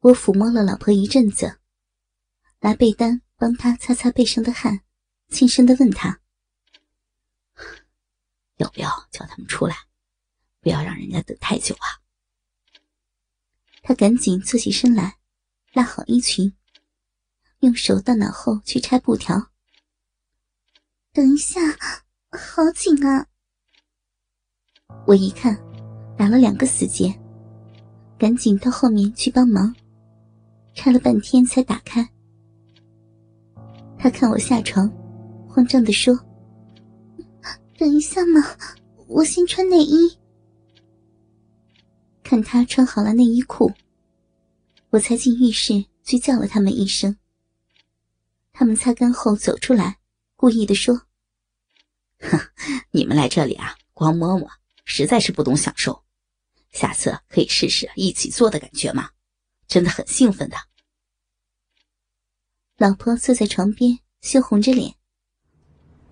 我抚摸了老婆一阵子，拿被单帮她擦擦背上的汗，轻声的问她：“要不要叫他们出来？不要让人家等太久啊！”她赶紧坐起身来，拉好衣裙，用手到脑后去拆布条。等一下，好紧啊！我一看，打了两个死结，赶紧到后面去帮忙。拆了半天才打开。他看我下床，慌张的说：“等一下嘛，我先穿内衣。”看他穿好了内衣裤，我才进浴室去叫了他们一声。他们擦干后走出来，故意的说：“哼，你们来这里啊，光摸摸，实在是不懂享受。下次可以试试一起做的感觉吗？真的很兴奋的。”老婆坐在床边，羞红着脸。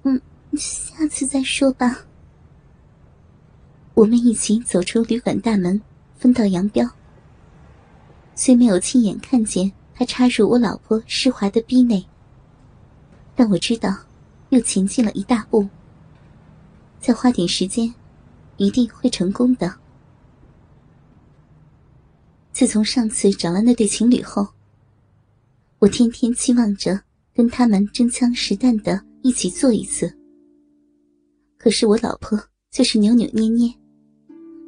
嗯，下次再说吧。我们一起走出旅馆大门，分道扬镳。虽没有亲眼看见他插入我老婆湿滑的逼内，但我知道，又前进了一大步。再花点时间，一定会成功的。自从上次找了那对情侣后。我天天期望着跟他们真枪实弹的一起做一次，可是我老婆就是扭扭捏捏，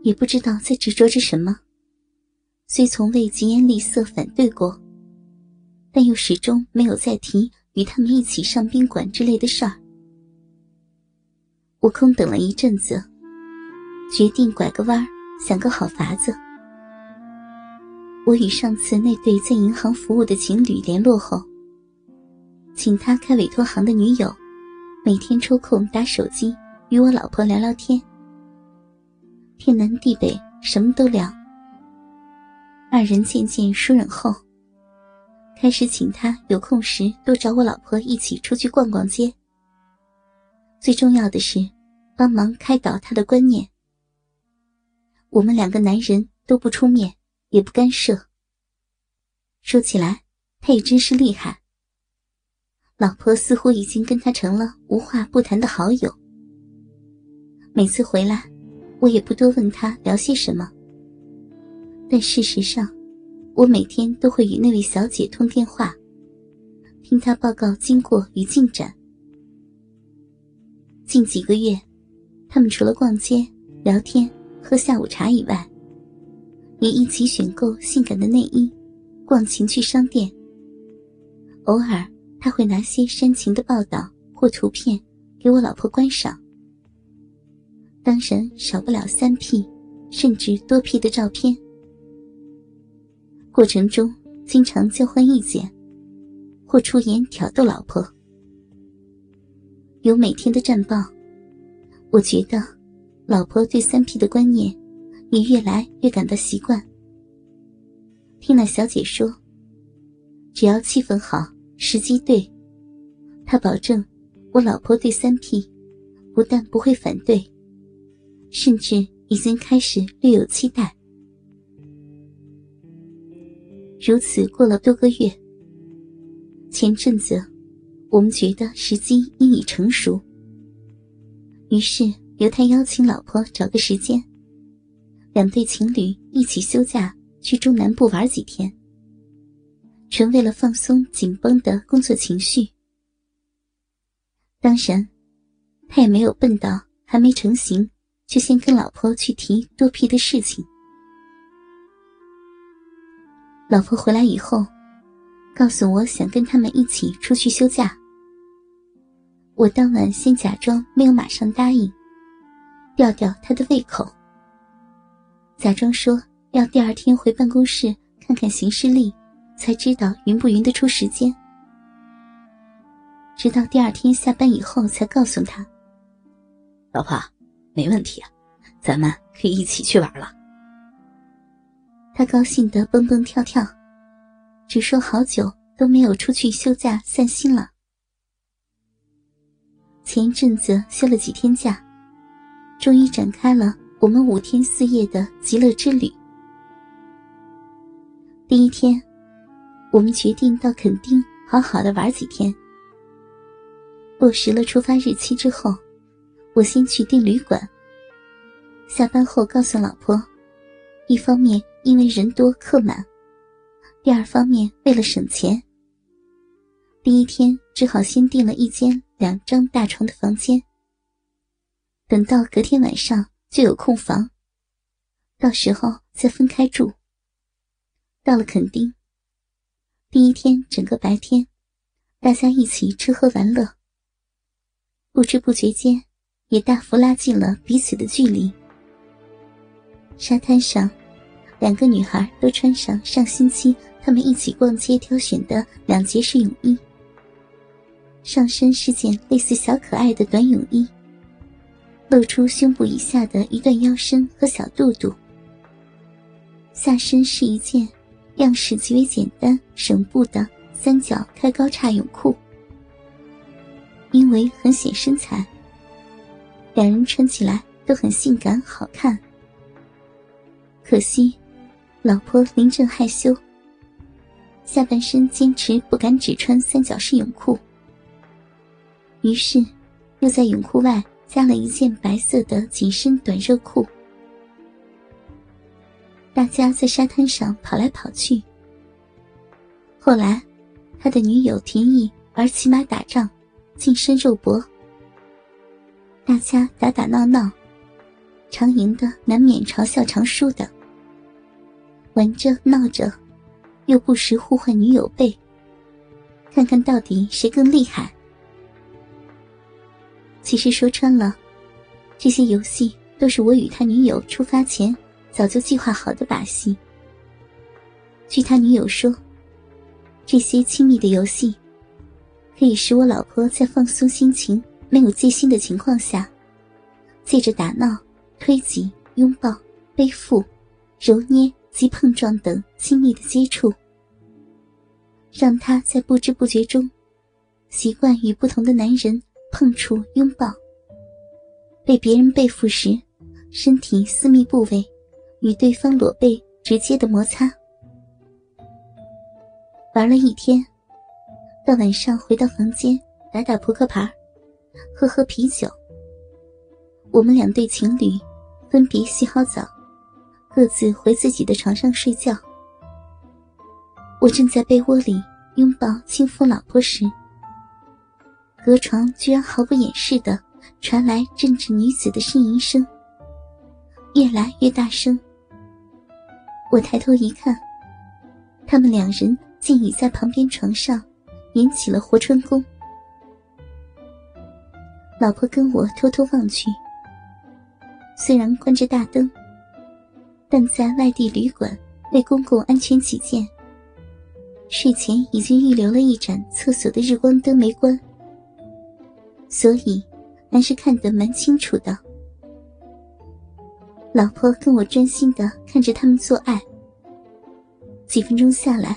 也不知道在执着着什么。虽从未疾言厉色反对过，但又始终没有再提与他们一起上宾馆之类的事儿。我空等了一阵子，决定拐个弯想个好法子。我与上次那对在银行服务的情侣联络后，请他开委托行的女友，每天抽空打手机与我老婆聊聊天。天南地北，什么都聊。二人渐渐熟稔后，开始请他有空时多找我老婆一起出去逛逛街。最重要的是，帮忙开导他的观念。我们两个男人都不出面。也不干涉。说起来，他也真是厉害。老婆似乎已经跟他成了无话不谈的好友。每次回来，我也不多问他聊些什么。但事实上，我每天都会与那位小姐通电话，听她报告经过与进展。近几个月，他们除了逛街、聊天、喝下午茶以外，也一起选购性感的内衣，逛情趣商店。偶尔，他会拿些煽情的报道或图片给我老婆观赏。当然，少不了三 P，甚至多 P 的照片。过程中经常交换意见，或出言挑逗老婆。有每天的战报，我觉得，老婆对三 P 的观念。也越来越感到习惯。听那小姐说，只要气氛好，时机对，她保证我老婆对三 P 不但不会反对，甚至已经开始略有期待。如此过了多个月，前阵子我们觉得时机应已成熟，于是由他邀请老婆找个时间。两对情侣一起休假去中南部玩几天，纯为了放松紧绷的工作情绪。当然，他也没有笨到还没成型就先跟老婆去提多批的事情。老婆回来以后，告诉我想跟他们一起出去休假。我当晚先假装没有马上答应，吊吊他的胃口。假装说要第二天回办公室看看行事历，才知道匀不匀得出时间。直到第二天下班以后，才告诉他：“老婆，没问题，咱们可以一起去玩了。”他高兴得蹦蹦跳跳，只说好久都没有出去休假散心了。前一阵子休了几天假，终于展开了。我们五天四夜的极乐之旅。第一天，我们决定到垦丁好好的玩几天。落实了出发日期之后，我先去订旅馆。下班后告诉老婆，一方面因为人多客满，第二方面为了省钱。第一天只好先订了一间两张大床的房间，等到隔天晚上就有空房，到时候再分开住。到了垦丁，第一天整个白天，大家一起吃喝玩乐，不知不觉间也大幅拉近了彼此的距离。沙滩上，两个女孩都穿上上星期她们一起逛街挑选的两节式泳衣，上身是件类似小可爱的短泳衣，露出胸部以下的一段腰身和小肚肚，下身是一件。样式极为简单、省布的三角开高叉泳裤，因为很显身材，两人穿起来都很性感好看。可惜，老婆临阵害羞，下半身坚持不敢只穿三角式泳裤，于是又在泳裤外加了一件白色的紧身短热裤。大家在沙滩上跑来跑去。后来，他的女友提议玩骑马打仗，近身肉搏。大家打打闹闹，常赢的难免嘲笑常输的。玩着闹着，又不时互换女友背，看看到底谁更厉害。其实说穿了，这些游戏都是我与他女友出发前。早就计划好的把戏。据他女友说，这些亲密的游戏，可以使我老婆在放松心情、没有戒心的情况下，借着打闹、推挤、拥抱、背负、揉捏及碰撞等亲密的接触，让她在不知不觉中，习惯与不同的男人碰触、拥抱，被别人背负时，身体私密部位。与对方裸背直接的摩擦，玩了一天，到晚上回到房间打打扑克牌，喝喝啤酒。我们两对情侣分别洗好澡，各自回自己的床上睡觉。我正在被窝里拥抱轻抚老婆时，隔床居然毫不掩饰的传来阵阵女子的呻吟声，越来越大声。我抬头一看，他们两人竟已在旁边床上演起了活春宫。老婆跟我偷偷望去，虽然关着大灯，但在外地旅馆为公共安全起见，睡前已经预留了一盏厕所的日光灯没关，所以还是看得蛮清楚的。老婆跟我专心的看着他们做爱，几分钟下来，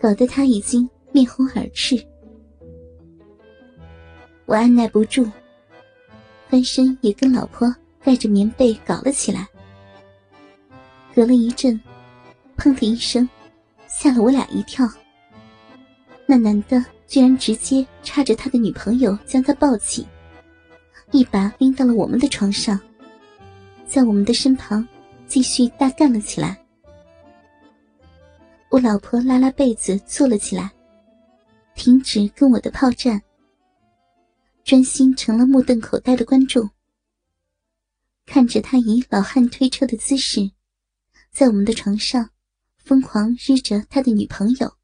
搞得他已经面红耳赤。我按耐不住，翻身也跟老婆盖着棉被搞了起来。隔了一阵，砰的一声，吓了我俩一跳。那男的居然直接叉着他的女朋友将他抱起，一把拎到了我们的床上。在我们的身旁，继续大干了起来。我老婆拉拉被子坐了起来，停止跟我的炮战，专心成了目瞪口呆的观众。看着他以老汉推车的姿势，在我们的床上疯狂日着他的女朋友。